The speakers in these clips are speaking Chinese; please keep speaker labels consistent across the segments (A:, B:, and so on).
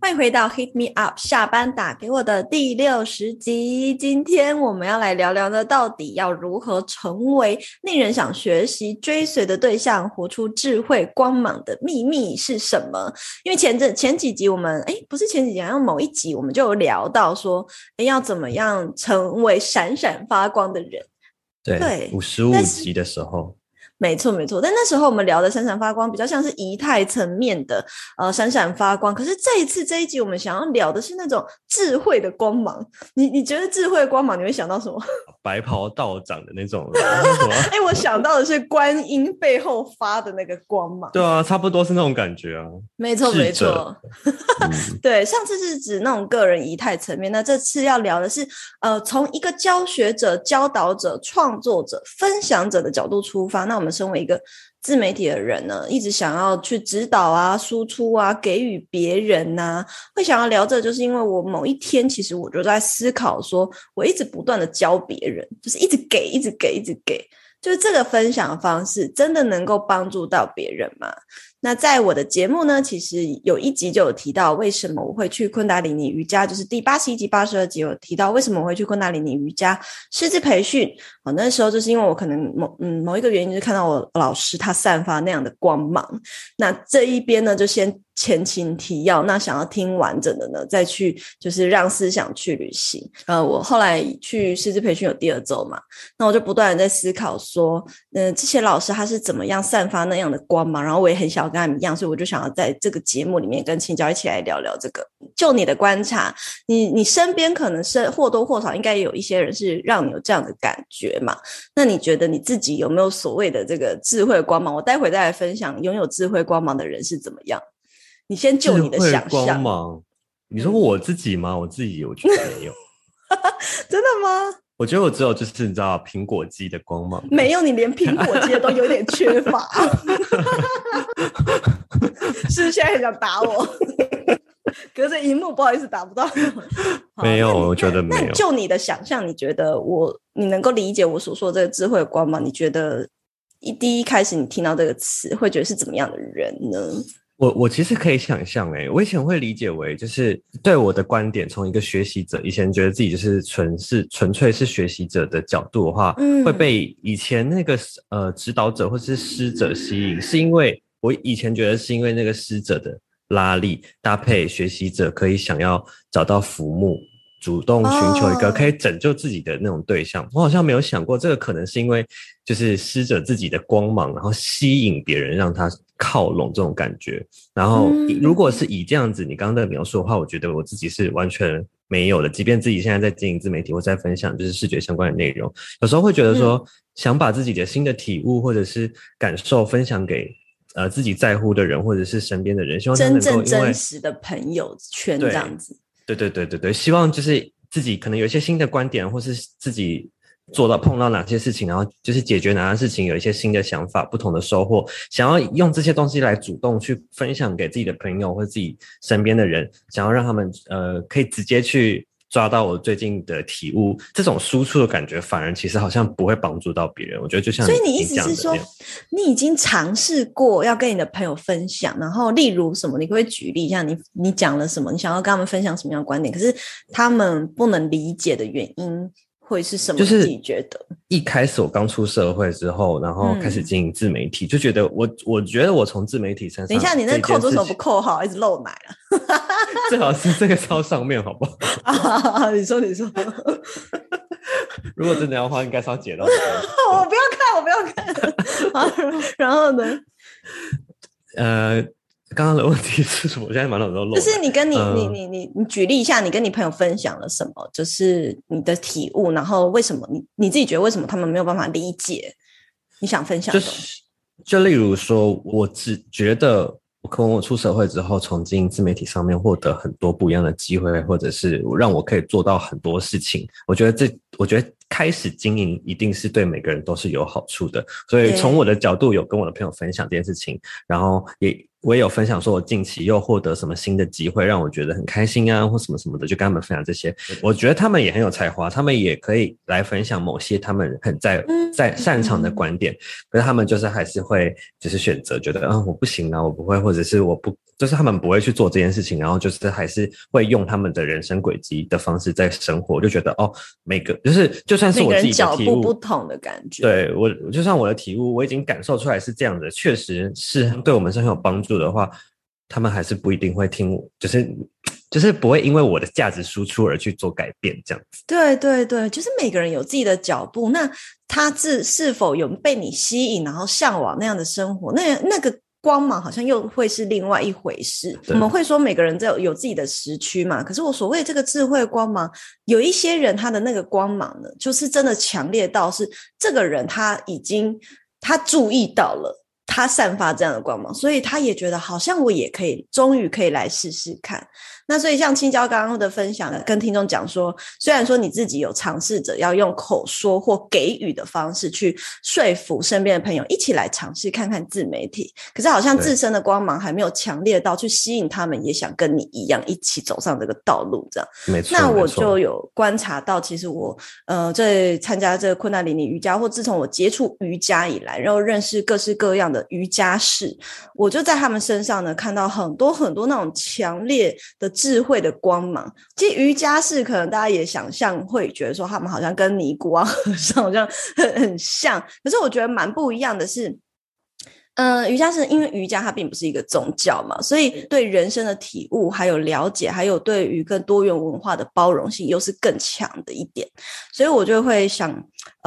A: 欢迎回到 Hit Me Up 下班打给我的第六十集。今天我们要来聊聊呢，到底要如何成为令人想学习追随的对象，活出智慧光芒的秘密是什么？因为前阵前几集我们诶不是前几集，好像某一集我们就有聊到说，要怎么样成为闪闪发光的人？
B: 对，五十五集的时候。
A: 没错，没错。但那时候我们聊的闪闪发光，比较像是仪态层面的，呃，闪闪发光。可是这一次这一集，我们想要聊的是那种智慧的光芒。你你觉得智慧的光芒，你会想到什么？
B: 白袍道长的那种。
A: 哎、欸，我想到的是观音背后发的那个光芒。
B: 对啊，差不多是那种感觉啊。
A: 没错，没错。对，上次是指那种个人仪态层面，那这次要聊的是，呃，从一个教学者、教导者、创作者、分享者的角度出发。那我们。身为一个自媒体的人呢，一直想要去指导啊、输出啊、给予别人呐、啊，会想要聊这，就是因为我某一天其实我就在思考，说我一直不断的教别人，就是一直给、一直给、一直给，就是这个分享方式真的能够帮助到别人吗？那在我的节目呢，其实有一集就有提到为什么我会去昆达里尼瑜伽，就是第八十一集、八十二集有提到为什么我会去昆达里尼瑜伽师资培训。哦，那时候就是因为我可能某嗯某一个原因，就看到我老师他散发那样的光芒。那这一边呢，就先。前情提要，那想要听完整的呢，再去就是让思想去旅行。呃，我后来去师资培训有第二周嘛，那我就不断的在思考说，嗯、呃，这些老师他是怎么样散发那样的光芒，然后我也很想要跟他们一样，所以我就想要在这个节目里面跟青椒一起来聊聊这个。就你的观察，你你身边可能是或多或少应该有一些人是让你有这样的感觉嘛？那你觉得你自己有没有所谓的这个智慧光芒？我待会再来分享拥有智慧光芒的人是怎么样。你先就你的想象
B: 吗？你说我自己吗？我自己我觉得没有，
A: 真的吗？
B: 我觉得我只有就是你知道苹果肌的光芒，
A: 没有，你连苹果肌都有点缺乏，是不是现在很想打我？隔着荧幕不好意思打不到。
B: 没有，我觉得没有。
A: 那就你的想象，你觉得我你能够理解我所说的这个智慧光芒？你觉得一第一开始你听到这个词，会觉得是怎么样的人呢？
B: 我我其实可以想象，诶，我以前会理解为，就是对我的观点，从一个学习者，以前觉得自己就是纯是纯粹是学习者的角度的话，嗯，会被以前那个呃指导者或是师者吸引，是因为我以前觉得是因为那个师者的拉力搭配学习者可以想要找到浮木。主动寻求一个可以拯救自己的那种对象，oh. 我好像没有想过这个可能是因为就是施者自己的光芒，然后吸引别人让他靠拢这种感觉。然后如果是以这样子你刚刚的描述的话，我觉得我自己是完全没有的。即便自己现在在经营自媒体，我在分享就是视觉相关的内容，有时候会觉得说想把自己的新的体悟或者是感受分享给呃自己在乎的人或者是身边的人，希望
A: 真正真实的朋友圈这样子。
B: 对对对对对，希望就是自己可能有一些新的观点，或是自己做到碰到哪些事情，然后就是解决哪些事情，有一些新的想法、不同的收获，想要用这些东西来主动去分享给自己的朋友或自己身边的人，想要让他们呃可以直接去。抓到我最近的体悟，这种输出的感觉，反而其实好像不会帮助到别人。我觉得就像，
A: 所以你意思是说，你已经尝试过要跟你的朋友分享，然后例如什么，你可不可以举例一下你，你你讲了什么，你想要跟他们分享什么样的观点，可是他们不能理解的原因。会是什么？就是自己觉得
B: 一开始我刚出社会之后，然后开始经营自媒体，嗯、就觉得我我觉得我从自媒体身上，
A: 等一下你那扣子为什么不扣好，一直漏奶了？
B: 最好是这个超上面，好不好？
A: 啊，你说你说，
B: 如果真的要花，应该是要解到。
A: 我不要看，我不要看。然后呢？
B: 呃。刚刚的问题是什么？我现在满脑子都漏。
A: 就是你跟你、嗯、你你你你举例一下，你跟你朋友分享了什么？就是你的体悟，然后为什么你你自己觉得为什么他们没有办法理解你想分享的？
B: 就是就例如说，我只觉得我可能我出社会之后，从经营自媒体上面获得很多不一样的机会，或者是让我可以做到很多事情。我觉得这，我觉得开始经营，一定是对每个人都是有好处的。所以从我的角度，有跟我的朋友分享这件事情，然后也。我也有分享说，我近期又获得什么新的机会，让我觉得很开心啊，或什么什么的，就跟他们分享这些。我觉得他们也很有才华，他们也可以来分享某些他们很在在擅长的观点，可是他们就是还是会只是选择觉得啊，我不行啊，我不会，或者是我不。就是他们不会去做这件事情，然后就是还是会用他们的人生轨迹的方式在生活，就觉得哦，每个就是就算是我自己的体悟，
A: 脚步不同的感觉。
B: 对我，就算我的体悟，我已经感受出来是这样的，确实是对我们是很有帮助的话，他们还是不一定会听我，就是 就是不会因为我的价值输出而去做改变，这样子。
A: 对对对，就是每个人有自己的脚步，那他自是否有被你吸引，然后向往那样的生活，那那个。光芒好像又会是另外一回事。我们会说每个人在有自己的时区嘛，可是我所谓这个智慧光芒，有一些人他的那个光芒呢，就是真的强烈到是这个人他已经他注意到了，他散发这样的光芒，所以他也觉得好像我也可以，终于可以来试试看。那所以像青椒刚刚的分享，跟听众讲说，虽然说你自己有尝试着要用口说或给予的方式去说服身边的朋友一起来尝试看看自媒体，可是好像自身的光芒还没有强烈到去吸引他们，也想跟你一样一起走上这个道路，这样。
B: 没错。
A: 那我就有观察到，其实我呃在参加这个昆达里尼瑜伽，或自从我接触瑜伽以来，然后认识各式各样的瑜伽士，我就在他们身上呢看到很多很多那种强烈的。智慧的光芒，其实瑜伽士可能大家也想象会觉得说他们好像跟尼姑啊和尚好像很 很像，可是我觉得蛮不一样的是，呃，瑜伽是因为瑜伽它并不是一个宗教嘛，所以对人生的体悟还有了解，还有对于更多元文化的包容性又是更强的一点，所以我就会想。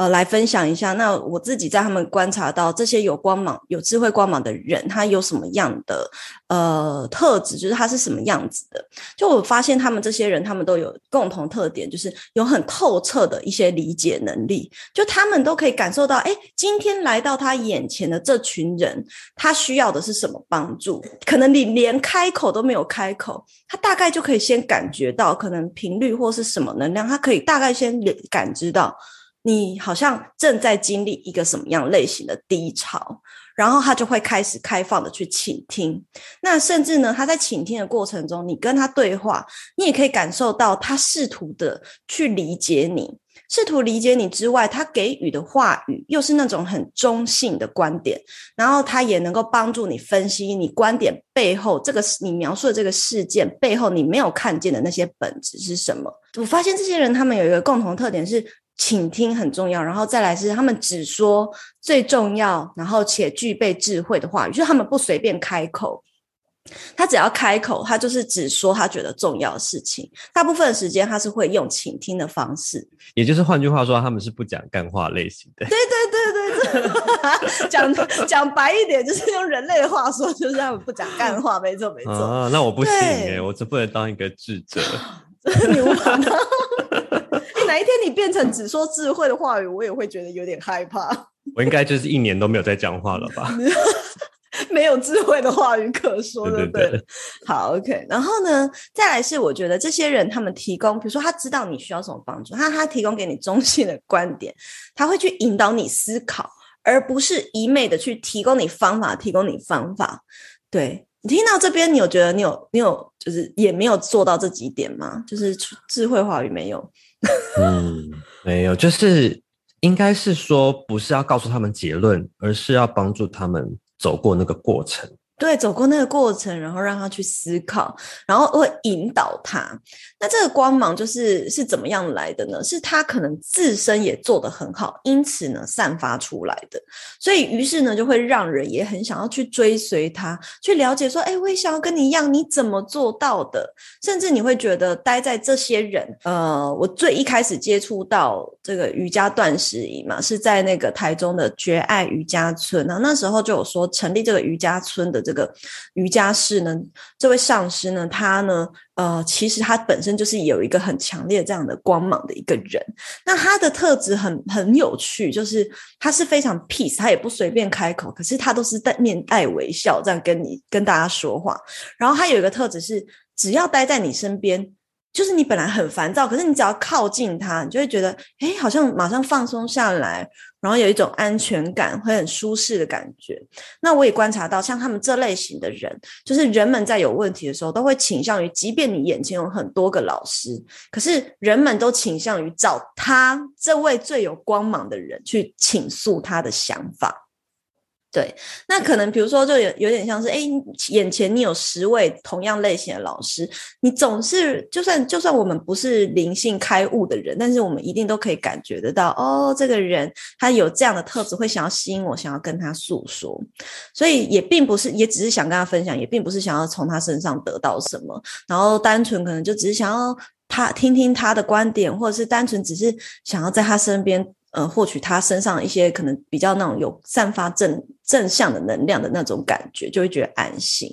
A: 呃，来分享一下。那我自己在他们观察到这些有光芒、有智慧光芒的人，他有什么样的呃特质？就是他是什么样子的？就我发现他们这些人，他们都有共同特点，就是有很透彻的一些理解能力。就他们都可以感受到，哎，今天来到他眼前的这群人，他需要的是什么帮助？可能你连开口都没有开口，他大概就可以先感觉到，可能频率或是什么能量，他可以大概先感知到。你好像正在经历一个什么样类型的低潮，然后他就会开始开放的去倾听。那甚至呢，他在倾听的过程中，你跟他对话，你也可以感受到他试图的去理解你，试图理解你之外，他给予的话语又是那种很中性的观点，然后他也能够帮助你分析你观点背后这个你描述的这个事件背后你没有看见的那些本质是什么。我发现这些人他们有一个共同特点是。倾听很重要，然后再来是他们只说最重要，然后且具备智慧的话语，就是他们不随便开口。他只要开口，他就是只说他觉得重要的事情。大部分的时间，他是会用倾听的方式。
B: 也就是换句话说，他们是不讲干话类型的。
A: 对对对对对，讲讲白一点，就是用人类的话说，就是他们不讲干话。没错没错。啊，
B: 那我不行哎，我这不能当一个智者。
A: 你无法当。哪一天你变成只说智慧的话语，我也会觉得有点害怕。
B: 我应该就是一年都没有在讲话了吧？
A: 没有智慧的话语可说的，对不对？
B: 对对对。
A: 好，OK。然后呢，再来是我觉得这些人他们提供，比如说他知道你需要什么帮助，他他提供给你中性的观点，他会去引导你思考，而不是一昧的去提供你方法，提供你方法。对。你听到这边，你有觉得你有你有就是也没有做到这几点吗？就是智慧话语没有。
B: 嗯，没有，就是应该是说，不是要告诉他们结论，而是要帮助他们走过那个过程。
A: 对，走过那个过程，然后让他去思考，然后会引导他。那这个光芒就是是怎么样来的呢？是他可能自身也做得很好，因此呢散发出来的。所以于是呢就会让人也很想要去追随他，去了解说，哎，我也想要跟你一样，你怎么做到的？甚至你会觉得待在这些人，呃，我最一开始接触到这个瑜伽断食营嘛，是在那个台中的绝爱瑜伽村。然后那时候就有说成立这个瑜伽村的这。这个瑜伽室呢，这位上师呢，他呢，呃，其实他本身就是有一个很强烈这样的光芒的一个人。那他的特质很很有趣，就是他是非常 peace，他也不随便开口，可是他都是带面带微笑这样跟你跟大家说话。然后他有一个特质是，只要待在你身边，就是你本来很烦躁，可是你只要靠近他，你就会觉得，哎，好像马上放松下来，然后有一种安全感，会很舒适的感觉。那我也观察到，像他们这类型的人，就是人们在有问题的时候，都会倾向于，即便你眼前有很多个老师，可是人们都倾向于找他这位最有光芒的人去倾诉他的想法。对，那可能比如说，就有有点像是，哎，眼前你有十位同样类型的老师，你总是就算就算我们不是灵性开悟的人，但是我们一定都可以感觉得到，哦，这个人他有这样的特质，会想要吸引我，想要跟他诉说，所以也并不是，也只是想跟他分享，也并不是想要从他身上得到什么，然后单纯可能就只是想要他听听他的观点，或者是单纯只是想要在他身边。呃，获取他身上一些可能比较那种有散发正正向的能量的那种感觉，就会觉得安心。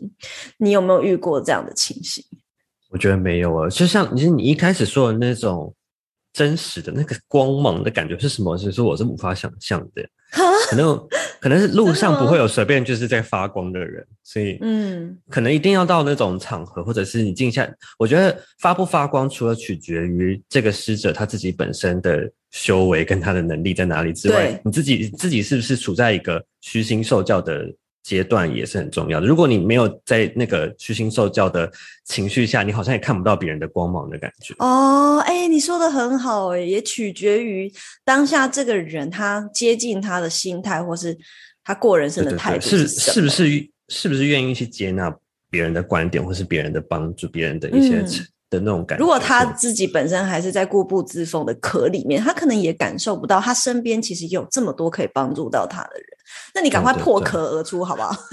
A: 你有没有遇过这样的情形？
B: 我觉得没有啊，就像其实你一开始说的那种真实的那个光芒的感觉是什么？其实我是无法想象的。可能可能是路上不会有随便就是在发光的人，所以嗯，可能一定要到那种场合，或者是你静下。我觉得发不发光，除了取决于这个师者他自己本身的修为跟他的能力在哪里之外，你自己自己是不是处在一个虚心受教的阶段也是很重要的。如果你没有在那个虚心受教的情绪下，你好像也看不到别人的光芒的感觉。
A: 哦，哎，你说的很好，哎，也取决于当下这个人他接近他的心态，或是他过人生的态度？是
B: 是不是是不是愿意去接纳别人的观点，或是别人的帮助，别人的一些的那种感觉？
A: 如果他自己本身还是在固步自封的壳里面，他可能也感受不到他身边其实有这么多可以帮助到他的人。那你赶快破壳而出好不好？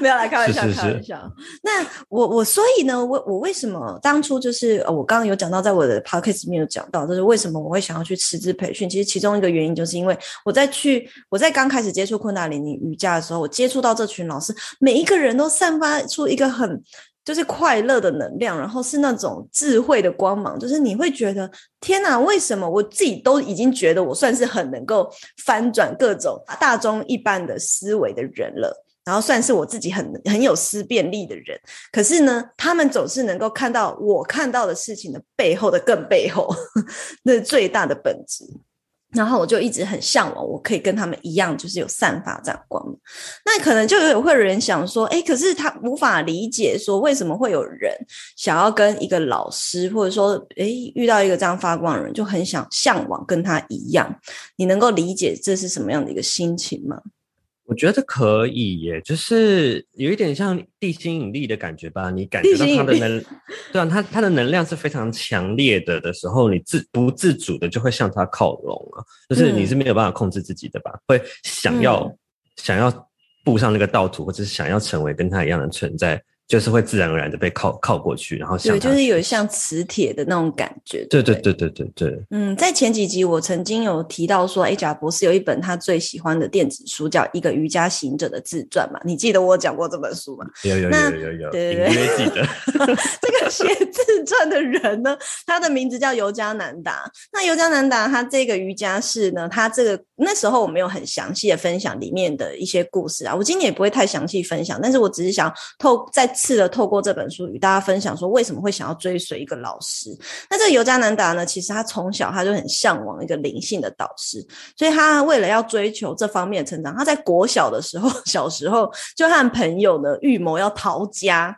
A: 没有来开玩笑，开玩笑。那我我所以呢，我我为什么当初就是我刚刚有讲到，在我的 podcast 里面有讲到，就是为什么我会想要去师资培训？其实其中一个原因就是因为我在去我在刚开始接触昆达里尼瑜伽的时候，我接触到这群老师，每一个人都散发出一个很。就是快乐的能量，然后是那种智慧的光芒，就是你会觉得天哪，为什么我自己都已经觉得我算是很能够翻转各种大众一般的思维的人了，然后算是我自己很很有思辨力的人，可是呢，他们总是能够看到我看到的事情的背后的更背后，那是最大的本质。然后我就一直很向往，我可以跟他们一样，就是有散发这样光。那可能就有会有人想说，哎，可是他无法理解，说为什么会有人想要跟一个老师，或者说，哎，遇到一个这样发光的人，就很想向往跟他一样。你能够理解这是什么样的一个心情吗？
B: 我觉得可以耶，就是有一点像地心引力的感觉吧。你感觉到它的能，对啊，它它的能量是非常强烈的的时候，你自不自主的就会向它靠拢啊。就是你是没有办法控制自己的吧？嗯、会想要、嗯、想要步上那个道途，或者是想要成为跟它一样的存在。就是会自然而然的被靠靠过去，然后对，
A: 就是有像磁铁的那种感觉。
B: 对对对对对对。
A: 嗯，在前几集我曾经有提到说，哎，贾博士有一本他最喜欢的电子书，叫《一个瑜伽行者的自传》嘛？你记得我讲过这本书吗？
B: 有有有有有有。对对对，记得。
A: 这个写自传的人呢，他的名字叫尤加南达。那尤加南达他这个瑜伽室呢，他这个那时候我没有很详细的分享里面的一些故事啊，我今天也不会太详细分享，但是我只是想透在。次的透过这本书与大家分享说，为什么会想要追随一个老师？那这个尤加南达呢？其实他从小他就很向往一个灵性的导师，所以他为了要追求这方面成长，他在国小的时候，小时候就和朋友呢预谋要逃家。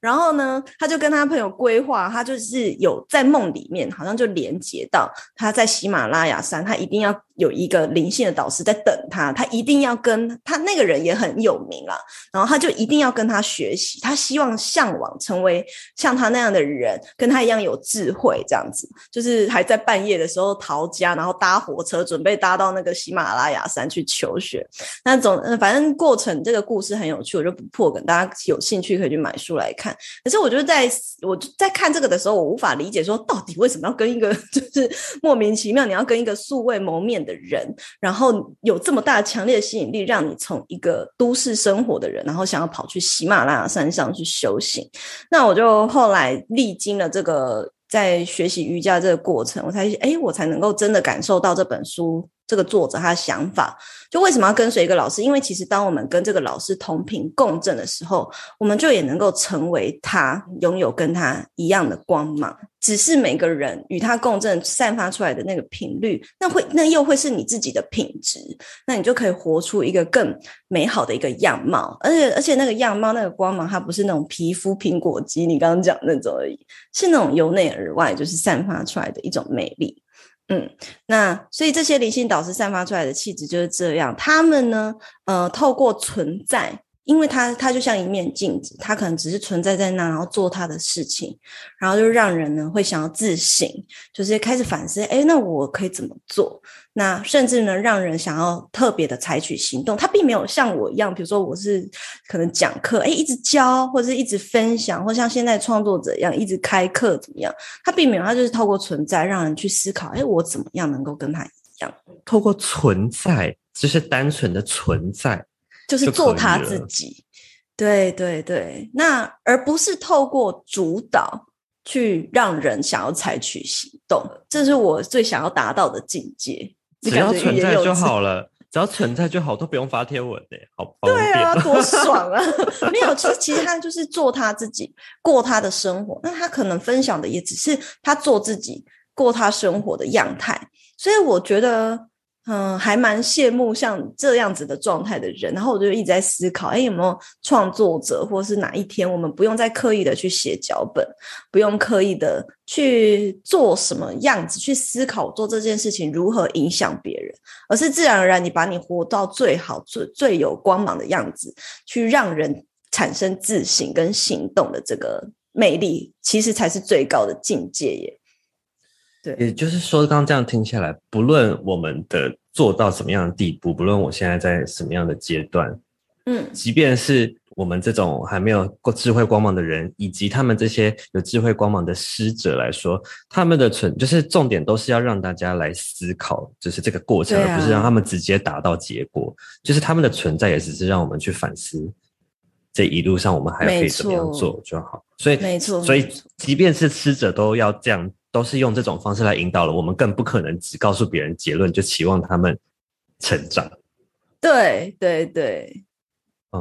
A: 然后呢，他就跟他朋友规划，他就是有在梦里面，好像就连接到他在喜马拉雅山，他一定要有一个灵性的导师在等他，他一定要跟他那个人也很有名啦，然后他就一定要跟他学习，他希望向往成为像他那样的人，跟他一样有智慧，这样子，就是还在半夜的时候逃家，然后搭火车准备搭到那个喜马拉雅山去求学。那总反正过程这个故事很有趣，我就不破梗，大家有兴趣可以去买书来看。可是我觉得，在我在看这个的时候，我无法理解说，到底为什么要跟一个 就是莫名其妙，你要跟一个素未谋面的人，然后有这么大强烈的吸引力，让你从一个都市生活的人，然后想要跑去喜马拉雅山上去修行。那我就后来历经了这个在学习瑜伽这个过程，我才哎，我才能够真的感受到这本书。这个作者他的想法。就为什么要跟随一个老师？因为其实当我们跟这个老师同频共振的时候，我们就也能够成为他，拥有跟他一样的光芒。只是每个人与他共振散发出来的那个频率，那会那又会是你自己的品质，那你就可以活出一个更美好的一个样貌。而且而且那个样貌那个光芒，它不是那种皮肤苹果肌，你刚刚讲那种而已，是那种由内而外就是散发出来的一种美丽。嗯，那所以这些灵性导师散发出来的气质就是这样。他们呢，呃，透过存在，因为他他就像一面镜子，他可能只是存在在那，然后做他的事情，然后就让人呢会想要自省，就是开始反思，诶，那我可以怎么做？那甚至呢，让人想要特别的采取行动。他并没有像我一样，比如说我是可能讲课，诶，一直教或者是一直分享，或像现在创作者一样一直开课怎么样？他并没有，他就是透过存在，让人去思考，诶，我怎么样能够跟他一样？
B: 透过存在，就是单纯的存在，
A: 就是做他自己。对对对，那而不是透过主导去让人想要采取行动，这是我最想要达到的境界。
B: 只要存在就好了，只要存在就好，都不用发贴文的，好
A: 对啊，多爽啊！没有，其实其实他就是做他自己，过他的生活。那他可能分享的也只是他做自己，过他生活的样态。所以我觉得，嗯，还蛮羡慕像这样子的状态的人。然后我就一直在思考，哎，有没有创作者，或是哪一天我们不用再刻意的去写脚本，不用刻意的。去做什么样子？去思考做这件事情如何影响别人，而是自然而然你把你活到最好、最最有光芒的样子，去让人产生自信跟行动的这个魅力，其实才是最高的境界耶。对，
B: 也就是说，刚刚这样听下来，不论我们的做到什么样的地步，不论我现在在什么样的阶段，嗯，即便是。我们这种还没有过智慧光芒的人，以及他们这些有智慧光芒的师者来说，他们的存就是重点都是要让大家来思考，就是这个过程，啊、而不是让他们直接达到结果。就是他们的存在也只是让我们去反思，这一路上我们还可以怎么样做就好。所以，没错，所以即便是师者都要这样，都是用这种方式来引导了。我们更不可能只告诉别人结论，就期望他们成长。
A: 对对对。
B: 哦，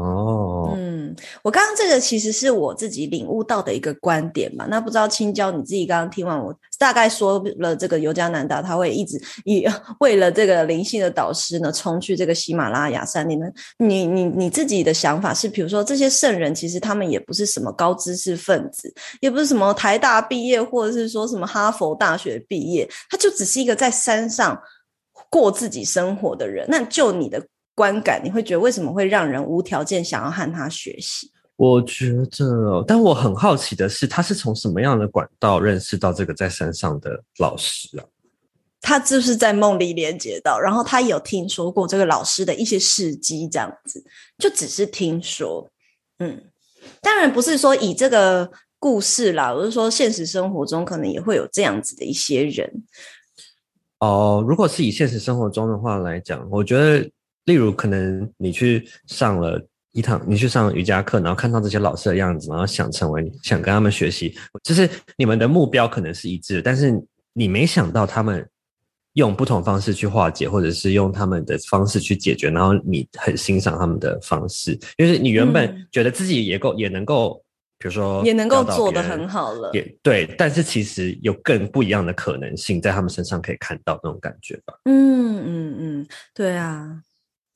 A: 我刚刚这个其实是我自己领悟到的一个观点嘛。那不知道青椒你自己刚刚听完我大概说了这个尤加南达，他会一直以 为了这个灵性的导师呢，冲去这个喜马拉雅山里呢。你你你自己的想法是，比如说这些圣人其实他们也不是什么高知识分子，也不是什么台大毕业，或者是说什么哈佛大学毕业，他就只是一个在山上过自己生活的人。那就你的。观感，你会觉得为什么会让人无条件想要和他学习？
B: 我觉得，但我很好奇的是，他是从什么样的管道认识到这个在山上的老师啊？
A: 他就是在梦里连接到，然后他有听说过这个老师的一些事迹，这样子，就只是听说。嗯，当然不是说以这个故事啦，我是说现实生活中可能也会有这样子的一些人。
B: 哦，如果是以现实生活中的话来讲，我觉得。例如，可能你去上了一堂，你去上瑜伽课，然后看到这些老师的样子，然后想成为你，想跟他们学习，就是你们的目标可能是一致的，但是你没想到他们用不同方式去化解，或者是用他们的方式去解决，然后你很欣赏他们的方式，就是你原本觉得自己也够，也能够，比如说
A: 也能够做得很好了，
B: 也对，但是其实有更不一样的可能性在他们身上可以看到那种感觉吧。
A: 嗯嗯嗯，对啊。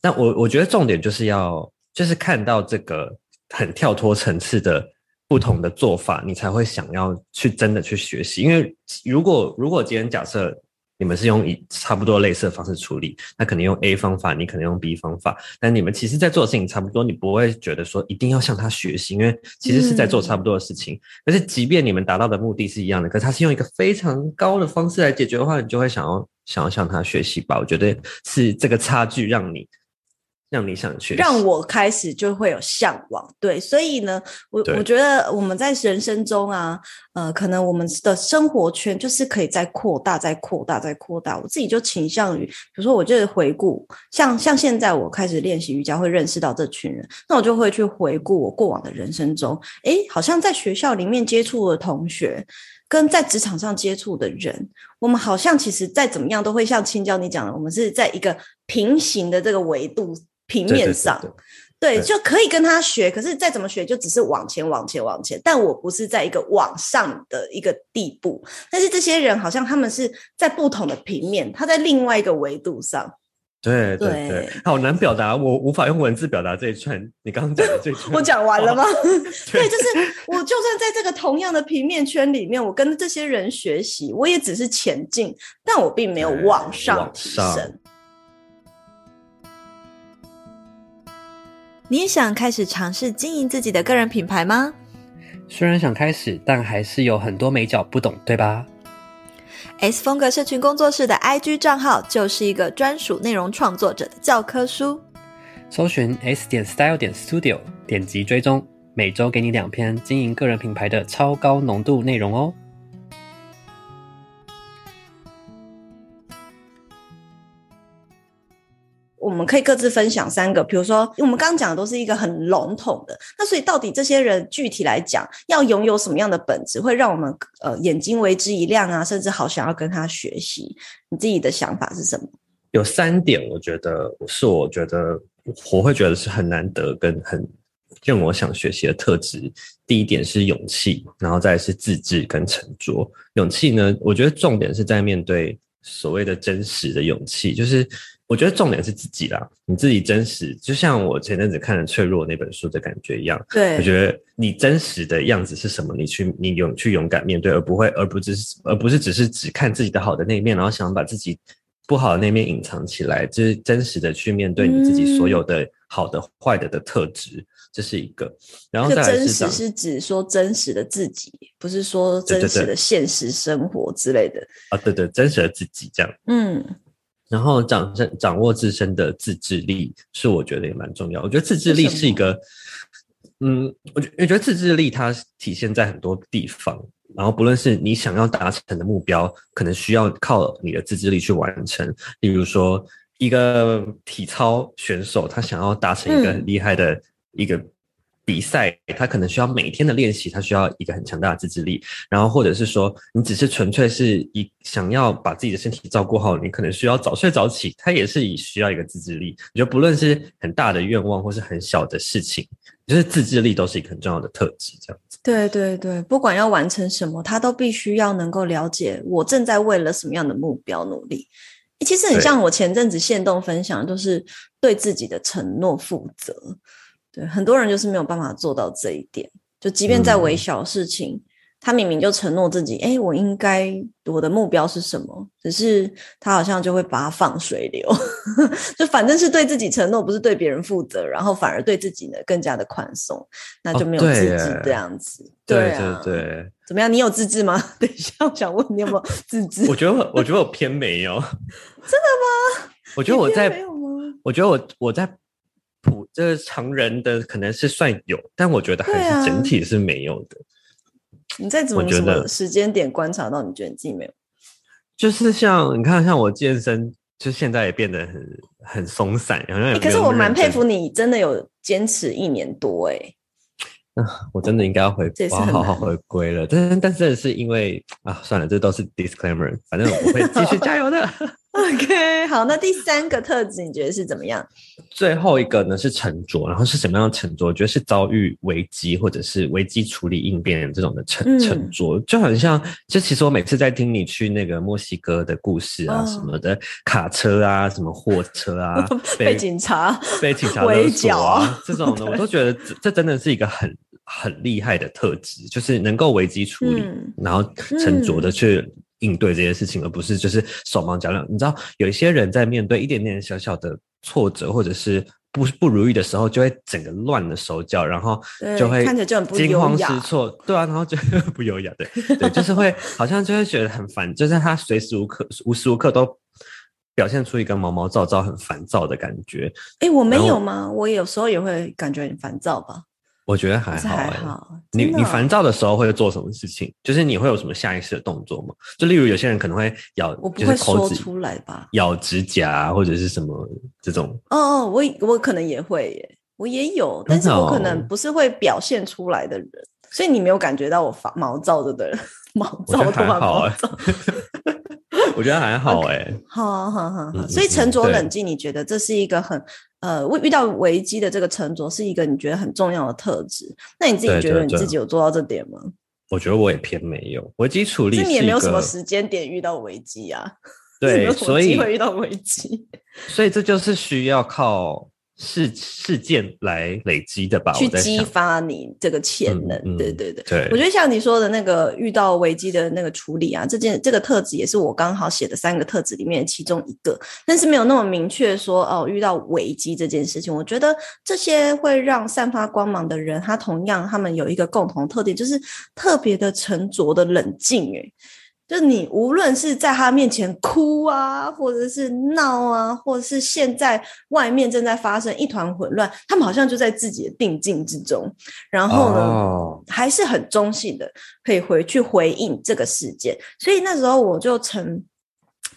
B: 但我我觉得重点就是要就是看到这个很跳脱层次的不同的做法，你才会想要去真的去学习。因为如果如果今天假设你们是用以差不多类似的方式处理，那可能用 A 方法，你可能用 B 方法，但你们其实在做的事情差不多，你不会觉得说一定要向他学习，因为其实是在做差不多的事情。可是即便你们达到的目的是一样的，可是他是用一个非常高的方式来解决的话，你就会想要想要向他学习吧。我觉得是这个差距让你。让你想去，
A: 让我开始就会有向往，对，所以呢，我我觉得我们在人生中啊，呃，可能我们的生活圈就是可以再扩大、再扩大、再扩大。我自己就倾向于，比如说，我就是回顾，像像现在我开始练习瑜伽，会认识到这群人，那我就会去回顾我过往的人生中，诶，好像在学校里面接触的同学。跟在职场上接触的人，我们好像其实再怎么样都会像青椒你讲的，我们是在一个平行的这个维度平面上。对对对对对，就可以跟他学，可是再怎么学，就只是往前、往前、往前。但我不是在一个往上的一个地步，但是这些人好像他们是在不同的平面，他在另外一个维度上。
B: 对对对，对好难表达，我无法用文字表达这一串。你刚刚讲的这一 串，
A: 我讲完了吗？对，就是我就算在这个同样的平面圈里面，我跟这些人学习，我也只是前进，但我并没有往上提升。你也想开始尝试经营自己的个人品牌吗？
C: 虽然想开始，但还是有很多美角不懂，对吧
A: ？S 风格社群工作室的 IG 账号就是一个专属内容创作者的教科书。
C: 搜寻 S 点 Style 点 Studio，点击追踪，每周给你两篇经营个人品牌的超高浓度内容哦。
A: 我们可以各自分享三个，比如说我们刚刚讲的都是一个很笼统的，那所以到底这些人具体来讲要拥有什么样的本质，会让我们呃眼睛为之一亮啊，甚至好想要跟他学习？你自己的想法是什么？
B: 有三点，我觉得是我觉得我会觉得是很难得跟很让我想学习的特质。第一点是勇气，然后再是自制跟沉着。勇气呢，我觉得重点是在面对所谓的真实的勇气，就是。我觉得重点是自己啦，你自己真实，就像我前阵子看了《脆弱》那本书的感觉一样。
A: 对，
B: 我觉得你真实的样子是什么，你去，你勇去勇敢面对，而不会，而不只是，而不是只是只看自己的好的那一面，然后想把自己不好的那一面隐藏起来，就是真实的去面对你自己所有的好的、坏的的特质，嗯、这是一个。然后再来是，真实
A: 是指说真实的自己，不是说真实的现实生活之类的
B: 啊，对对，真实的自己这样，嗯。然后掌掌握自身的自制力是我觉得也蛮重要。我觉得自制力是一个，嗯，我觉我觉得自制力它体现在很多地方。然后不论是你想要达成的目标，可能需要靠你的自制力去完成。例如说，一个体操选手他想要达成一个很厉害的一个。比赛，他可能需要每天的练习，他需要一个很强大的自制力。然后，或者是说，你只是纯粹是一想要把自己的身体照顾好，你可能需要早睡早起，他也是以需要一个自制力。我觉得不论是很大的愿望，或是很小的事情，就是自制力都是一个很重要的特质。这样子，
A: 对对对，不管要完成什么，他都必须要能够了解我正在为了什么样的目标努力。其实很像我前阵子线动分享，就是对自己的承诺负责。对，很多人就是没有办法做到这一点。就即便在微小事情，嗯、他明明就承诺自己，哎，我应该我的目标是什么？只是他好像就会把它放水流，就反正是对自己承诺，不是对别人负责，然后反而对自己呢更加的宽松，那就没有自制这样子。
B: 哦、对，对，对，啊、对对对，
A: 怎么样？你有自制吗？等一下，我想问你有没有 自制？
B: 我觉得，我觉得我偏没有。
A: 真的吗？
B: 我觉得我在？我觉得我我在。普这个常人的可能是算有，但我觉得还是整体是没有的。
A: 啊、你在怎么什么时间点观察到你觉得你自己没有？
B: 就是像你看，像我健身，就现在也变得很很松散，好像、欸。可
A: 是我蛮佩服你，真的有坚持一年多哎、欸。
B: 啊，我真的应该要回，我要好好回归了。但但是是因为啊，算了，这都是 disclaimer，反正我会继续 加油的。
A: OK，好，那第三个特质你觉得是怎么样？
B: 最后一个呢是沉着，然后是什么样的沉着？我觉得是遭遇危机或者是危机处理应变这种的沉沉着，就很像。就其实我每次在听你去那个墨西哥的故事啊，什么的卡车啊，什么货车啊，
A: 被警察
B: 被警察围剿啊，这种的，我都觉得这这真的是一个很很厉害的特质，就是能够危机处理，然后沉着的去。应对这些事情，而不是就是手忙脚乱。你知道，有一些人在面对一点点小小的挫折或者是不不如意的时候，就会整个乱了手脚，然后就会看着就很惊慌失措。对啊，然后就不优雅。对对，就是会 好像就会觉得很烦，就是他随时无刻无时无刻都表现出一个毛毛躁躁、很烦躁的感觉。哎，我没有吗？我有时候也会感觉很烦躁吧。我觉得还好，还好。你你烦躁的时候会做什么事情？就是你会有什么下意识的动作吗？就例如有些人可能会咬，我不会说出来吧，咬指甲或者是什么这种。哦哦，我我可能也会耶，我也有，但是我可能不是会表现出来的人。
A: 所以你没有感觉到我发毛躁的的人，毛躁的话毛躁。
B: 我觉得还好哎、欸，
A: 好好好好，所以沉着冷静，你觉得这是一个很呃，遇到危机的这个沉着是一个你觉得很重要的特质。那你自己觉得你自己有做到这点吗？
B: 我觉得我也偏没有，危机处理是
A: 你也没有什么时间点遇到危机啊，
B: 对，所以
A: 会遇到危机，
B: 所以这就是需要靠。事事件来累积的吧，
A: 去激发你这个潜能。嗯嗯、对对对，
B: 对，
A: 我觉得像你说的那个遇到危机的那个处理啊，这件这个特质也是我刚好写的三个特质里面其中一个，但是没有那么明确说哦，遇到危机这件事情，我觉得这些会让散发光芒的人，他同样他们有一个共同特点，就是特别的沉着的冷静。诶。就你无论是在他面前哭啊，或者是闹啊，或者是现在外面正在发生一团混乱，他们好像就在自己的定境之中，然后呢，oh. 还是很中性的，可以回去回应这个事件。所以那时候我就曾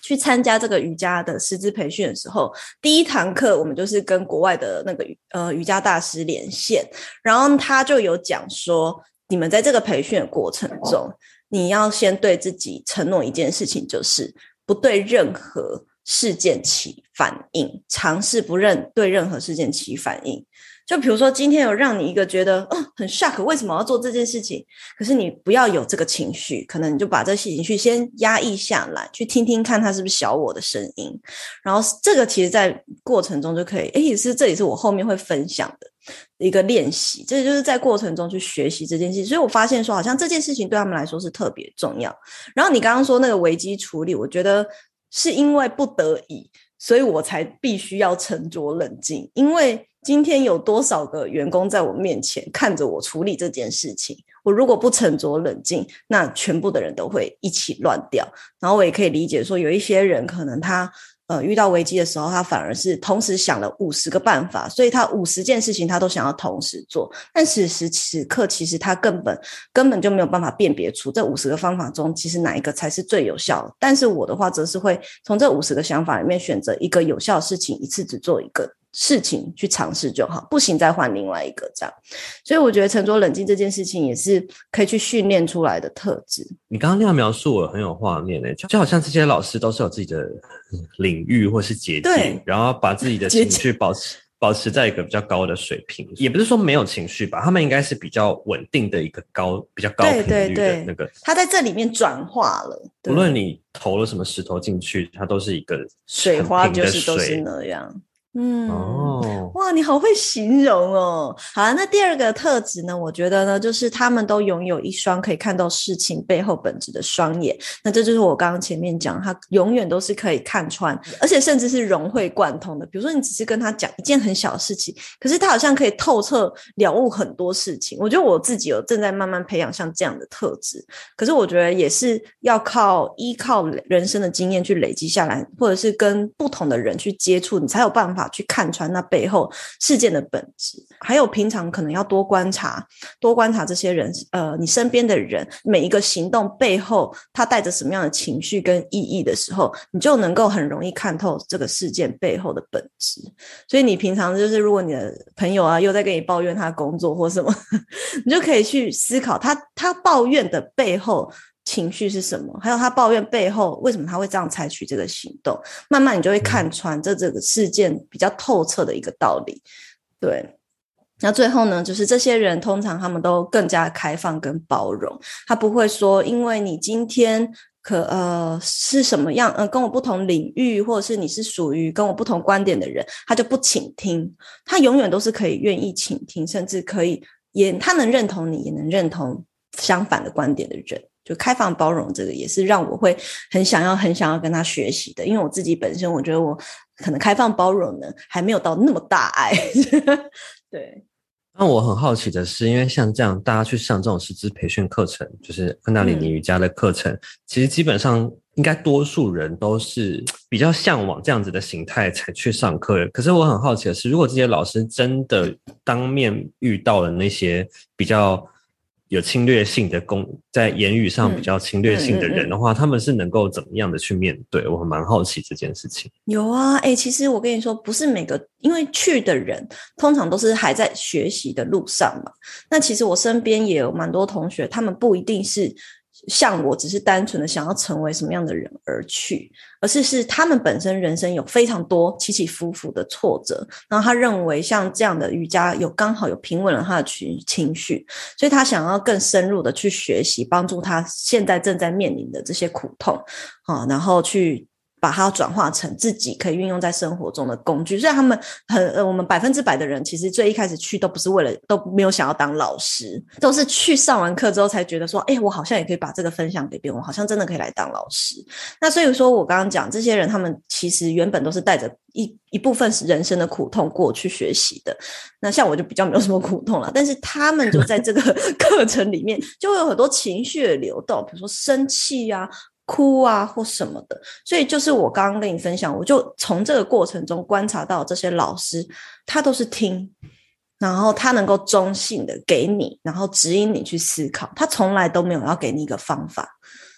A: 去参加这个瑜伽的师资培训的时候，第一堂课我们就是跟国外的那个呃瑜伽大师连线，然后他就有讲说，你们在这个培训的过程中。Oh. 你要先对自己承诺一件事情，就是不对任何事件起反应，尝试不认对任何事件起反应。就比如说，今天有让你一个觉得，哦，很 shock，为什么要做这件事情？可是你不要有这个情绪，可能你就把这些情绪先压抑下来，去听听看他是不是小我的声音。然后这个其实，在过程中就可以，诶，是这也是我后面会分享的一个练习，这就是在过程中去学习这件事。所以我发现说，好像这件事情对他们来说是特别重要。然后你刚刚说那个危机处理，我觉得是因为不得已，所以我才必须要沉着冷静，因为。今天有多少个员工在我面前看着我处理这件事情？我如果不沉着冷静，那全部的人都会一起乱掉。然后我也可以理解说，有一些人可能他呃遇到危机的时候，他反而是同时想了五十个办法，所以他五十件事情他都想要同时做。但此时此刻，其实他根本根本就没有办法辨别出这五十个方法中，其实哪一个才是最有效的。但是我的话，则是会从这五十个想法里面选择一个有效的事情，一次只做一个。事情去尝试就好，不行再换另外一个这样。所以我觉得沉着冷静这件事情也是可以去训练出来的特质。
B: 你刚刚那样描述我很有画面诶，就就好像这些老师都是有自己的 领域或是捷径，然后把自己的情绪保持保持在一个比较高的水平。也不是说没有情绪吧，他们应该是比较稳定的一个高比较高频率的那个。对对对，
A: 他在这里面转化了。
B: 无论你投了什么石头进去，它都是一个
A: 水，水花，就是都是那样。嗯哦，哇，你好会形容哦。好了，那第二个特质呢？我觉得呢，就是他们都拥有一双可以看到事情背后本质的双眼。那这就是我刚刚前面讲，他永远都是可以看穿，而且甚至是融会贯通的。比如说，你只是跟他讲一件很小的事情，可是他好像可以透彻了悟很多事情。我觉得我自己有正在慢慢培养像这样的特质，可是我觉得也是要靠依靠人生的经验去累积下来，或者是跟不同的人去接触，你才有办法。去看穿那背后事件的本质，还有平常可能要多观察，多观察这些人，呃，你身边的人每一个行动背后，他带着什么样的情绪跟意义的时候，你就能够很容易看透这个事件背后的本质。所以你平常就是，如果你的朋友啊又在跟你抱怨他工作或什么，你就可以去思考他他抱怨的背后。情绪是什么？还有他抱怨背后为什么他会这样采取这个行动？慢慢你就会看穿这这个事件比较透彻的一个道理。对，那最后呢，就是这些人通常他们都更加开放跟包容，他不会说因为你今天可呃是什么样，呃跟我不同领域，或者是你是属于跟我不同观点的人，他就不倾听，他永远都是可以愿意倾听，甚至可以也他能认同你，也能认同相反的观点的人。就开放包容这个也是让我会很想要很想要跟他学习的，因为我自己本身我觉得我可能开放包容呢还没有到那么大爱。对，
B: 那我很好奇的是，因为像这样大家去上这种师资培训课程，就是昆达里尼瑜伽的课程，嗯，其实基本上应该多数人都是比较向往这样子的形态才去上课的。可是我很好奇的是，如果这些老师真的当面遇到了那些比较。有侵略性的攻，在言语上比较侵略性的人的话，嗯嗯嗯、他们是能够怎么样的去面对？我蛮好奇这件事情。
A: 有啊，哎、欸，其实我跟你说，不是每个，因为去的人通常都是还在学习的路上嘛。那其实我身边也有蛮多同学，他们不一定是。像我只是单纯的想要成为什么样的人而去，而是是他们本身人生有非常多起起伏伏的挫折，然后他认为像这样的瑜伽有刚好有平稳了他的情情绪，所以他想要更深入的去学习，帮助他现在正在面临的这些苦痛，啊，然后去。把它转化成自己可以运用在生活中的工具。虽然他们很呃，我们百分之百的人其实最一开始去都不是为了，都没有想要当老师，都是去上完课之后才觉得说，哎，我好像也可以把这个分享给别人，我好像真的可以来当老师。那所以说我刚刚讲这些人，他们其实原本都是带着一一部分是人生的苦痛过去学习的。那像我就比较没有什么苦痛了，但是他们就在这个 课程里面就会有很多情绪的流动，比如说生气呀、哭啊，或什么的，所以就是我刚刚跟你分享，我就从这个过程中观察到这些老师，他都是听，然后他能够中性的给你，然后指引你去思考，他从来都没有要给你一个方法，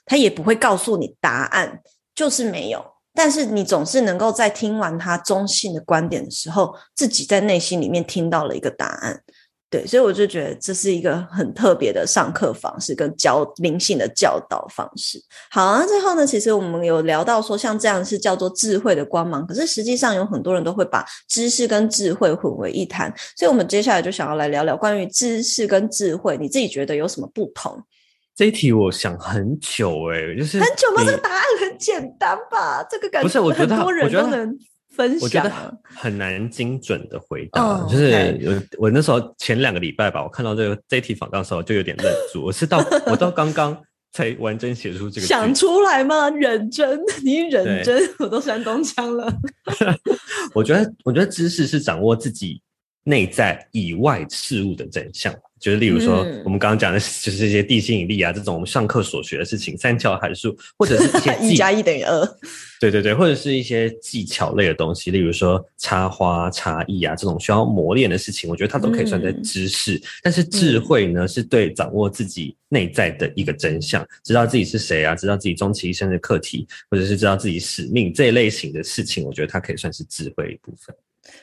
A: 他也不会告诉你答案，就是没有，但是你总是能够在听完他中性的观点的时候，自己在内心里面听到了一个答案。对，所以我就觉得这是一个很特别的上课方式跟教灵性的教导方式。好，那最后呢，其实我们有聊到说，像这样是叫做智慧的光芒，可是实际上有很多人都会把知识跟智慧混为一谈。所以，我们接下来就想要来聊聊关于知识跟智慧，你自己觉得有什么不同？
B: 这一题我想很久诶、欸，就是
A: 很久吗？这个答案很简单吧？这个感觉不是，我觉得很多人
B: 我觉得很难精准的回答，哦、就是我我那时候前两个礼拜吧，我看到这个这一题访纲的时候就有点愣住。我是到 我到刚刚才完整写出这个，
A: 想出来吗？认真，你认真，我都山东腔了。
B: 我觉得，我觉得知识是掌握自己内在以外事物的真相。就是例如说，我们刚刚讲的 就是这些地心引力啊，这种我们上课所学的事情，三角函数，或者是一些
A: 一加一等于二，
B: 对对对，或者是一些技巧类的东西，例如说插花、插艺啊这种需要磨练的事情，我觉得它都可以算在知识。嗯、但是智慧呢，是对掌握自己内在的一个真相，知道自己是谁啊，知道自己终其一生的课题，或者是知道自己使命这一类型的事情，我觉得它可以算是智慧一部分。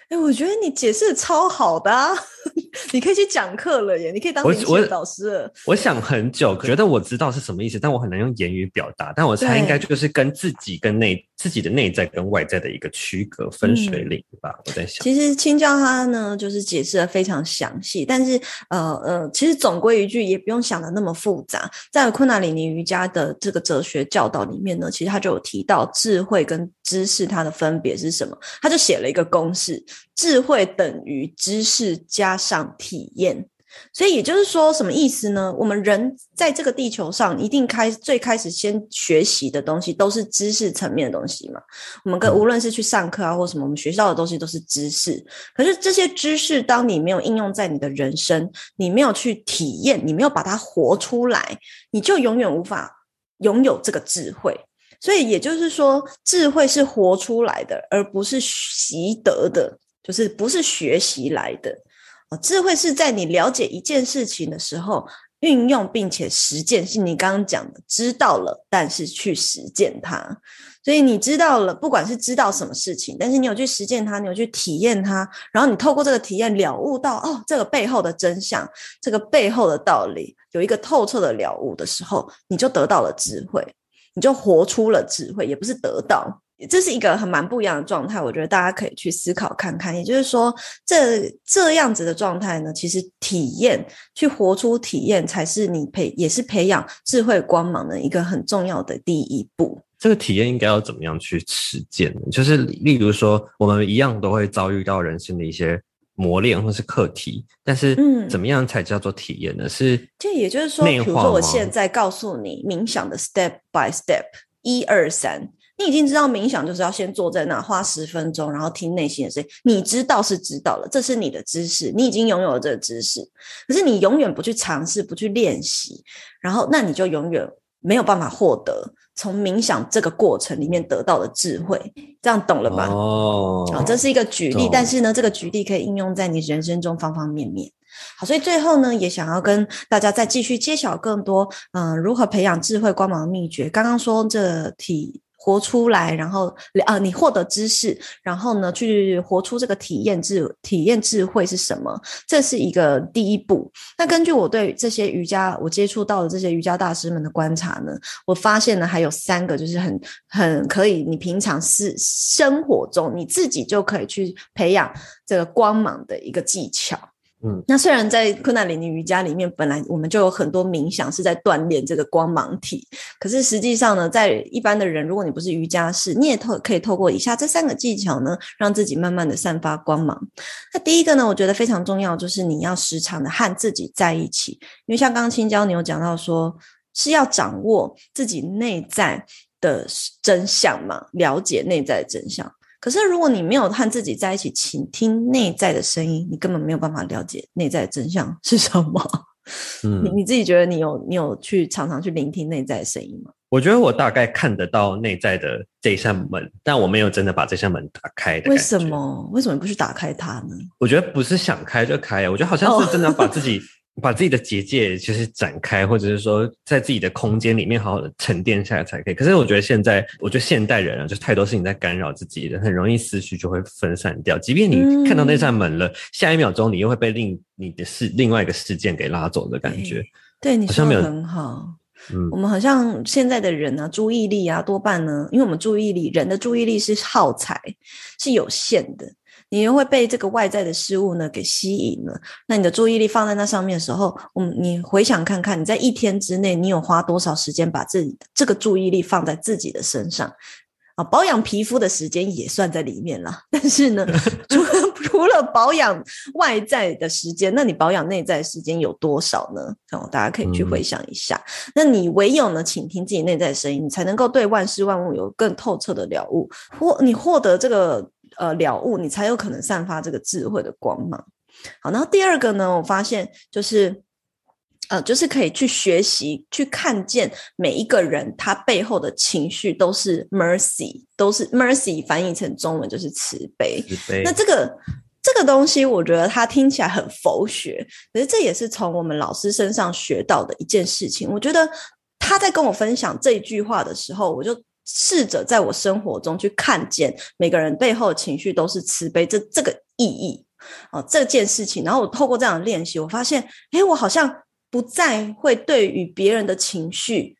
A: 哎，我觉得你解释的超好的啊！你可以去讲课了耶，你可以当我的导师了。
B: 我，我想很久，觉得我知道是什么意思，但我很难用言语表达。但我猜应该就是跟自己跟内。自己的内在跟外在的一个区隔分水岭吧，嗯、我在想。
A: 其实青椒他呢，就是解释的非常详细，但是呃呃，其实总归一句，也不用想的那么复杂。在昆达里尼瑜伽的这个哲学教导里面呢，其实他就有提到智慧跟知识它的分别是什么，他就写了一个公式：智慧等于知识加上体验。所以也就是说，什么意思呢？我们人在这个地球上，一定开最开始先学习的东西都是知识层面的东西嘛。我们跟无论是去上课啊，或什么，我们学校的东西都是知识。可是这些知识，当你没有应用在你的人生，你没有去体验，你没有把它活出来，你就永远无法拥有这个智慧。所以也就是说，智慧是活出来的，而不是习得的，就是不是学习来的。智慧是在你了解一件事情的时候，运用并且实践，是你刚刚讲的，知道了，但是去实践它。所以你知道了，不管是知道什么事情，但是你有去实践它，你有去体验它，然后你透过这个体验了悟到，哦，这个背后的真相，这个背后的道理，有一个透彻的了悟的时候，你就得到了智慧，你就活出了智慧，也不是得到。这是一个很蛮不一样的状态，我觉得大家可以去思考看看。也就是说，这这样子的状态呢，其实体验去活出体验，才是你培也是培养智慧光芒的一个很重要的第一步。
B: 这个体验应该要怎么样去实践呢？就是例如说，我们一样都会遭遇到人生的一些磨练或是课题，但是嗯，怎么样才叫做体验呢？是
A: 就也就是说，比如说我现在告诉你冥想的 step by step，一二三。你已经知道冥想就是要先坐在那花十分钟，然后听内心的声音。你知道是知道了，这是你的知识，你已经拥有了这个知识。可是你永远不去尝试，不去练习，然后那你就永远没有办法获得从冥想这个过程里面得到的智慧，这样懂了吧？
B: 哦，
A: 好，这是一个举例，但是呢，这个举例可以应用在你人生中方方面面。好，所以最后呢，也想要跟大家再继续揭晓更多，嗯、呃，如何培养智慧光芒的秘诀。刚刚说这题。活出来，然后啊，你获得知识，然后呢，去活出这个体验智体验智慧是什么？这是一个第一步。那根据我对这些瑜伽，我接触到的这些瑜伽大师们的观察呢，我发现呢，还有三个就是很很可以，你平常是生活中你自己就可以去培养这个光芒的一个技巧。嗯，那虽然在困难里尼瑜伽里面，本来我们就有很多冥想是在锻炼这个光芒体，可是实际上呢，在一般的人，如果你不是瑜伽士，你也透可以透过以下这三个技巧呢，让自己慢慢的散发光芒。那第一个呢，我觉得非常重要，就是你要时常的和自己在一起，因为像刚刚青椒你有讲到说，是要掌握自己内在的真相嘛，了解内在的真相。可是，如果你没有和自己在一起，倾听内在的声音，你根本没有办法了解内在的真相是什么。嗯，你你自己觉得你有你有去常常去聆听内在的声音吗？
B: 我觉得我大概看得到内在的这扇门，但我没有真的把这扇门打开。
A: 为什么？为什么不去打开它呢？
B: 我觉得不是想开就开，我觉得好像是真的要把自己。把自己的结界就是展开，或者是说在自己的空间里面好好的沉淀下来才可以。可是我觉得现在，我觉得现代人啊，就太多事情在干扰自己了，很容易思绪就会分散掉。即便你看到那扇门了，嗯、下一秒钟你又会被另你的事另外一个事件给拉走的感觉。
A: 对，对你说的很好。嗯，我们好像现在的人呢、啊，注意力啊，多半呢，因为我们注意力，人的注意力是耗材，是有限的。你又会被这个外在的事物呢给吸引了，那你的注意力放在那上面的时候，嗯，你回想看看，你在一天之内，你有花多少时间把自己的这个注意力放在自己的身上啊？保养皮肤的时间也算在里面了，但是呢，除了除了保养外在的时间，那你保养内在的时间有多少呢？哦，大家可以去回想一下。嗯、那你唯有呢，倾听自己内在的声音，你才能够对万事万物有更透彻的了悟，或你获得这个。呃，了悟你才有可能散发这个智慧的光芒。好，然后第二个呢，我发现就是，呃，就是可以去学习，去看见每一个人他背后的情绪都是 mercy，都是 mercy，翻译成中文就是慈悲。慈悲。那这个这个东西，我觉得它听起来很佛学，可是这也是从我们老师身上学到的一件事情。我觉得他在跟我分享这一句话的时候，我就。试着在我生活中去看见每个人背后的情绪都是慈悲，这这个意义哦，这件事情。然后我透过这样的练习，我发现，诶，我好像不再会对于别人的情绪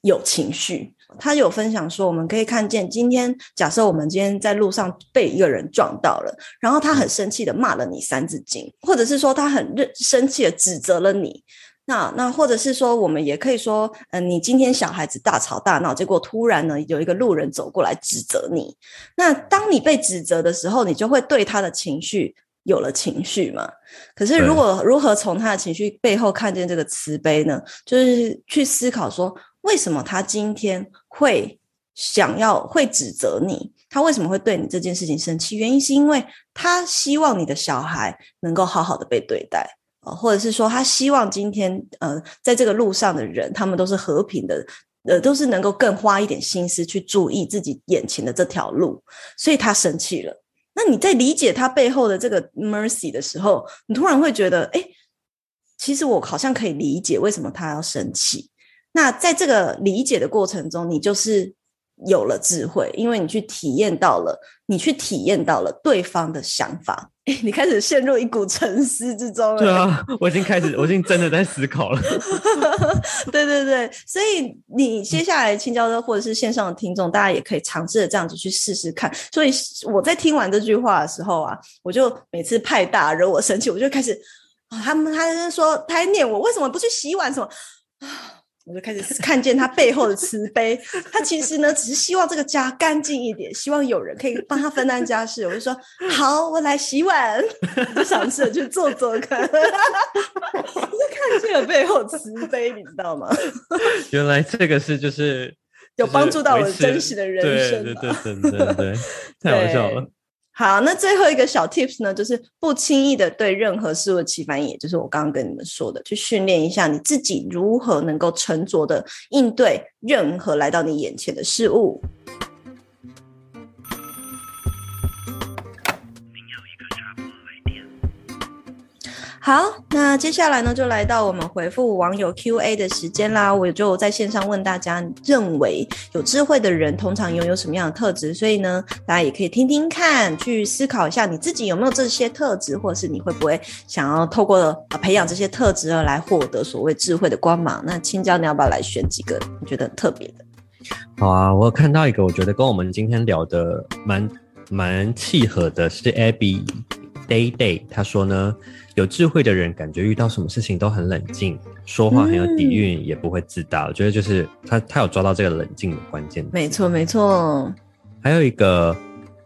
A: 有情绪。他有分享说，我们可以看见，今天假设我们今天在路上被一个人撞到了，然后他很生气的骂了你三字经，或者是说他很认生气的指责了你。那那或者是说，我们也可以说，嗯、呃，你今天小孩子大吵大闹，结果突然呢有一个路人走过来指责你。那当你被指责的时候，你就会对他的情绪有了情绪嘛？可是如果如何从他的情绪背后看见这个慈悲呢？就是去思考说，为什么他今天会想要会指责你？他为什么会对你这件事情生气？原因是因为他希望你的小孩能够好好的被对待。或者是说，他希望今天，呃，在这个路上的人，他们都是和平的，呃，都是能够更花一点心思去注意自己眼前的这条路，所以他生气了。那你在理解他背后的这个 mercy 的时候，你突然会觉得，哎，其实我好像可以理解为什么他要生气。那在这个理解的过程中，你就是。有了智慧，因为你去体验到了，你去体验到了对方的想法，诶，你开始陷入一股沉思之中了。
B: 对啊，我已经开始，我已经真的在思考了。
A: 对对对，所以你接下来青椒的或者是线上的听众，大家也可以尝试着这样子去试试看。所以我在听完这句话的时候啊，我就每次派大惹我生气，我就开始啊，他们他在说，他还念我为什么不去洗碗什么 啊。我就开始看见他背后的慈悲，他其实呢只是希望这个家干净一点，希望有人可以帮他分担家事。我就说好，我来洗碗，我就尝试着去做做看。我就看见了背后慈悲，你知道吗？
B: 原来这个是就是
A: 有帮助到我真实的人生，
B: 对对对对对对，太好笑了。
A: 好，那最后一个小 tips 呢，就是不轻易的对任何事物起反应，也就是我刚刚跟你们说的，去训练一下你自己如何能够沉着的应对任何来到你眼前的事物。好，那接下来呢，就来到我们回复网友 Q&A 的时间啦。我就在线上问大家，认为有智慧的人通常拥有什么样的特质？所以呢，大家也可以听听看，去思考一下你自己有没有这些特质，或者是你会不会想要透过培养这些特质而来获得所谓智慧的光芒？那青椒，你要不要来选几个你觉得特别的？
B: 好啊，我看到一个，我觉得跟我们今天聊的蛮蛮契合的，是 Abby Day Day，他说呢。有智慧的人，感觉遇到什么事情都很冷静，说话很有底蕴，也不会自大。嗯、我觉得就是他，他有抓到这个冷静的关键。
A: 没错，没错。
B: 还有一个。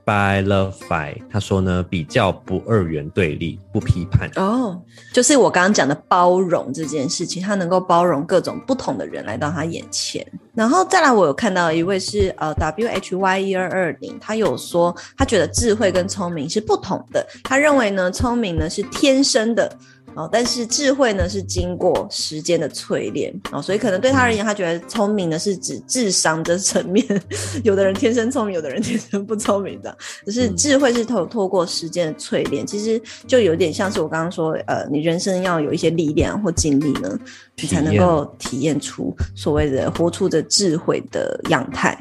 B: By love by，他说呢，比较不二元对立，不批判。
A: 哦，就是我刚刚讲的包容这件事情，他能够包容各种不同的人来到他眼前。然后再来，我有看到一位是呃 W H Y 一二二零，他有说他觉得智慧跟聪明是不同的，他认为呢，聪明呢是天生的。哦，但是智慧呢是经过时间的淬炼哦，所以可能对他而言，他觉得聪明呢是指智商的层面，有的人天生聪明，有的人天生不聪明的。只是智慧是透透过时间的淬炼，其实就有点像是我刚刚说，呃，你人生要有一些历练或经历呢，你才能够体验出所谓的活出的智慧的样态。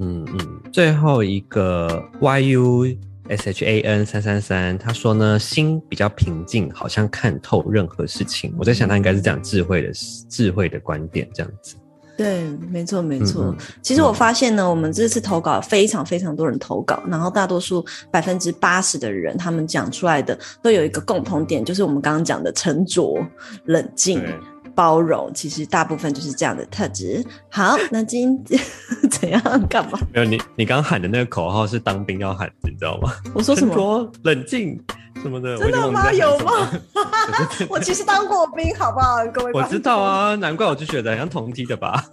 B: 嗯嗯，最后一个 YU。S H A N 三三三，他说呢，心比较平静，好像看透任何事情。我在想，他应该是讲智慧的智慧的观点，这样子。
A: 对，没错，没错。嗯、其实我发现呢，嗯、我们这次投稿非常非常多人投稿，然后大多数百分之八十的人，他们讲出来的都有一个共同点，就是我们刚刚讲的沉着、冷静。包容，其实大部分就是这样的特质。好，那今天 怎样干嘛？
B: 没有，你你刚喊的那个口号是当兵要喊的，你知道吗？
A: 我说什么？
B: 冷静什么的？
A: 真的吗？有吗？我其实当过兵，好不好？各位，
B: 我知道啊，难怪我就觉得像同梯的吧。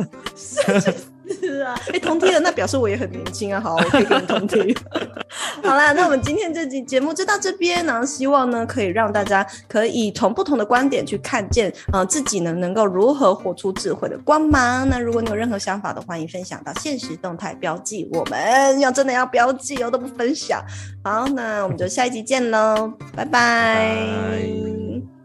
A: 是啊，哎、欸，同梯的那表示我也很年轻啊。好，我可以跟你同梯。好啦，那我们今天这集节目就到这边，然后希望呢可以让大家可以从不同的观点去看见，呃，自己呢能够如何活出智慧的光芒。那如果你有任何想法的，欢迎分享到现实动态标记。我们要真的要标记哦，都不分享。好，那我们就下一集见喽，拜拜。拜拜。